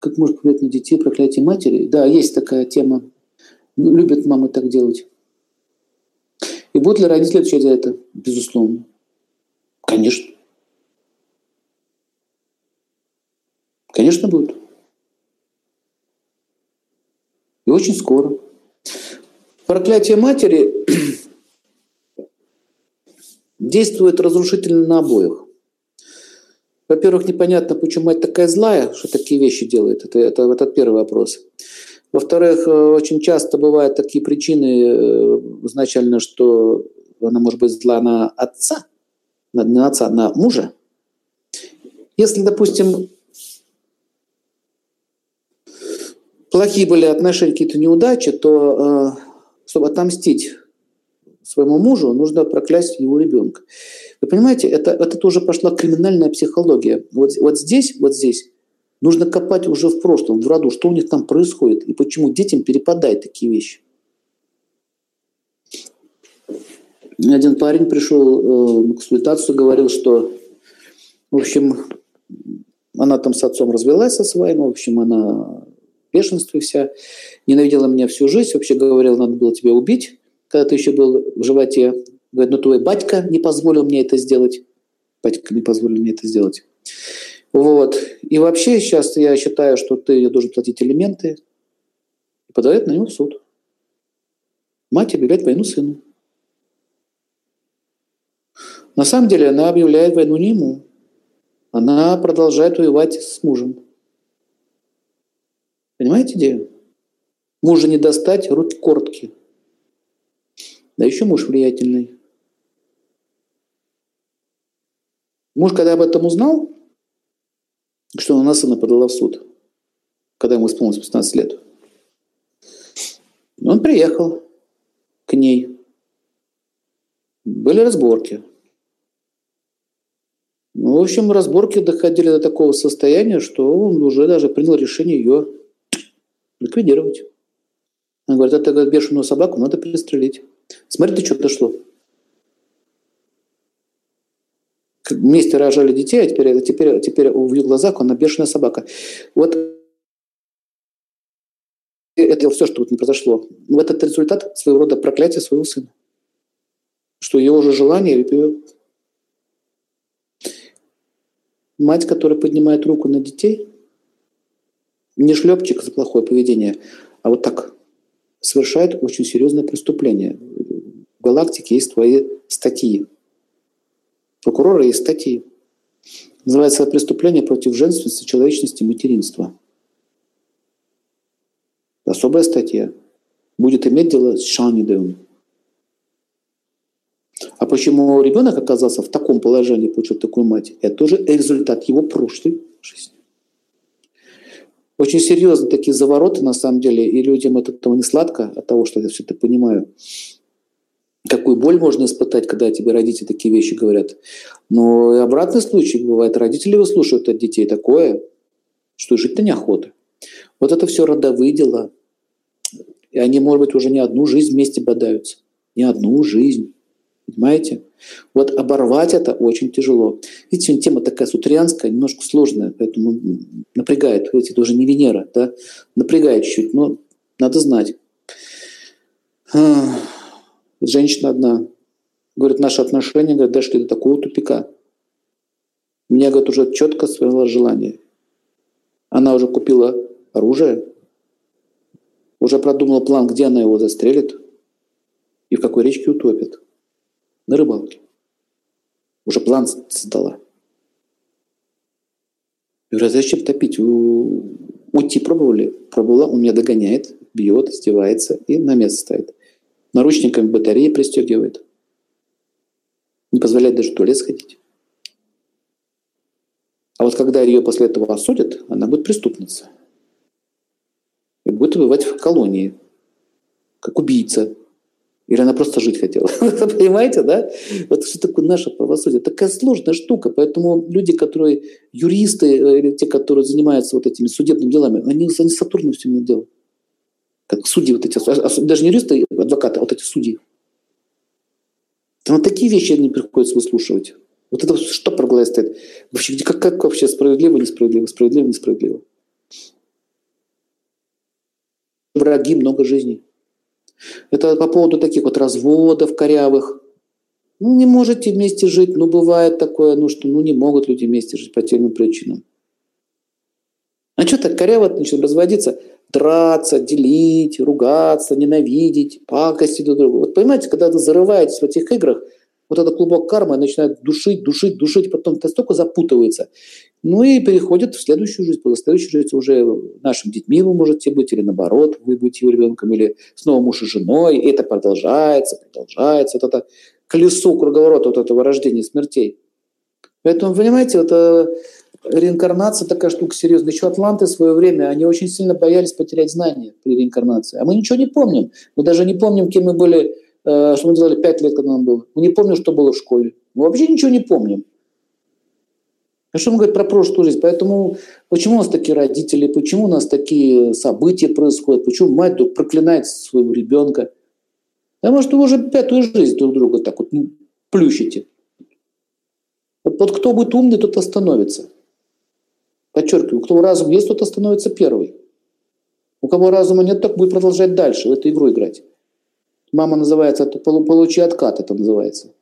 Как может повлиять на детей проклятие матери? Да, есть такая тема. Ну, любят мамы так делать. И будут ли родители отвечать за это? Безусловно. Конечно. Конечно, будут. И очень скоро. Проклятие матери действует разрушительно на обоих. Во-первых, непонятно, почему мать такая злая, что такие вещи делает. Это, это, это первый вопрос. Во-вторых, э, очень часто бывают такие причины э, изначально, что она может быть зла на отца, на, на отца, на мужа. Если, допустим, плохие были отношения, какие-то неудачи, то э, чтобы отомстить своему мужу, нужно проклясть его ребенка. Вы понимаете, это, это тоже пошла криминальная психология. Вот, вот здесь, вот здесь нужно копать уже в прошлом, в роду, что у них там происходит и почему детям перепадают такие вещи. Один парень пришел э, на консультацию, говорил, что, в общем, она там с отцом развелась со своим, в общем, она бешенстве вся, ненавидела меня всю жизнь, вообще говорила, надо было тебя убить, когда ты еще был в животе. Говорит, ну твой батька не позволил мне это сделать. Батька не позволил мне это сделать. Вот. И вообще сейчас я считаю, что ты должен платить элементы и подает на него в суд. Мать объявляет войну сыну. На самом деле она объявляет войну не ему. Она продолжает воевать с мужем. Понимаете идею? Мужа не достать, руки короткие. Да еще муж влиятельный. Муж, когда об этом узнал, что она сына подала в суд, когда ему исполнилось 15 лет, он приехал к ней. Были разборки. Ну, в общем, разборки доходили до такого состояния, что он уже даже принял решение ее ликвидировать. Он говорит, это бешеную собаку надо пристрелить. Смотри, ты что дошло. Вместе рожали детей, а теперь, теперь, теперь в ее глазах она бешеная собака. Вот это все, что вот не произошло. Но это результат своего рода проклятия своего сына. Что его же желание, мать, которая поднимает руку на детей, не шлепчик за плохое поведение, а вот так совершает очень серьезное преступление. В галактике есть твои статьи. Прокурора есть статьи. Называется преступление против женственности, человечности, материнства. Особая статья. Будет иметь дело с Шанидеем. А почему ребенок оказался в таком положении, получил такую мать, это тоже результат его прошлой жизни. Очень серьезные такие завороты, на самом деле, и людям от этого не сладко, от того, что я все это понимаю. Какую боль можно испытать, когда тебе родители такие вещи говорят. Но и обратный случай бывает. Родители выслушивают от детей такое, что жить-то неохота. Вот это все родовые дела. И они, может быть, уже не одну жизнь вместе бодаются. Не одну жизнь. Понимаете? Вот оборвать это очень тяжело. Видите, тема такая сутрианская, немножко сложная, поэтому напрягает. Видите, это уже не Венера, да? Напрягает чуть-чуть, но надо знать. Женщина одна говорит, наши отношения говорит, дошли до такого тупика. У меня, говорит, уже четко свое желание. Она уже купила оружие, уже продумала план, где она его застрелит и в какой речке утопит на рыбалке. Уже план создала. Я говорю, а зачем топить? Вы уйти пробовали? Пробовала, он меня догоняет, бьет, издевается и на место ставит. Наручниками батареи пристегивает. Не позволяет даже в туалет сходить. А вот когда ее после этого осудят, она будет преступница. И будет убивать в колонии, как убийца. Или она просто жить хотела? Понимаете, да? Вот что такое наше правосудие? Такая сложная штука. Поэтому люди, которые юристы, э, или те, которые занимаются вот этими судебными делами, они, они Сатурном все не делают. Как судьи вот эти, даже не юристы, а адвокаты, а вот эти судьи. Там вот такие вещи не приходится выслушивать. Вот это что про глаз стоит? Вообще, как, как вообще справедливо, несправедливо, справедливо, несправедливо? враги много жизней. Это по поводу таких вот разводов корявых. Ну, не можете вместе жить, ну, бывает такое, ну, что ну, не могут люди вместе жить по тем причинам. А что так коряво начнут разводиться? Драться, делить, ругаться, ненавидеть, пакости друг другу. Вот понимаете, когда вы зарываетесь в этих играх, вот этот клубок кармы начинает душить, душить, душить, потом настолько запутывается. Ну и переходит в следующую жизнь. После следующей жизни уже нашим детьми вы можете быть, или наоборот, вы будете его ребенком, или снова муж и женой. И это продолжается, продолжается. Вот это колесо круговорота вот этого рождения смертей. Поэтому, понимаете, вот э, реинкарнация такая штука серьезная. Еще атланты в свое время, они очень сильно боялись потерять знания при реинкарнации. А мы ничего не помним. Мы даже не помним, кем мы были, э, что мы делали пять лет, когда нам было. Мы не помним, что было в школе. Мы вообще ничего не помним. А что мы говорим про прошлую жизнь? Поэтому почему у нас такие родители, почему у нас такие события происходят, почему мать вдруг проклинает своего ребенка? Потому что вы уже пятую жизнь друг друга так вот плющите. Вот, вот кто будет умный, тот остановится. Подчеркиваю, у кого разум есть, тот остановится первый. У кого разума нет, так будет продолжать дальше в эту игру играть. Мама называется, это получи откат, это называется.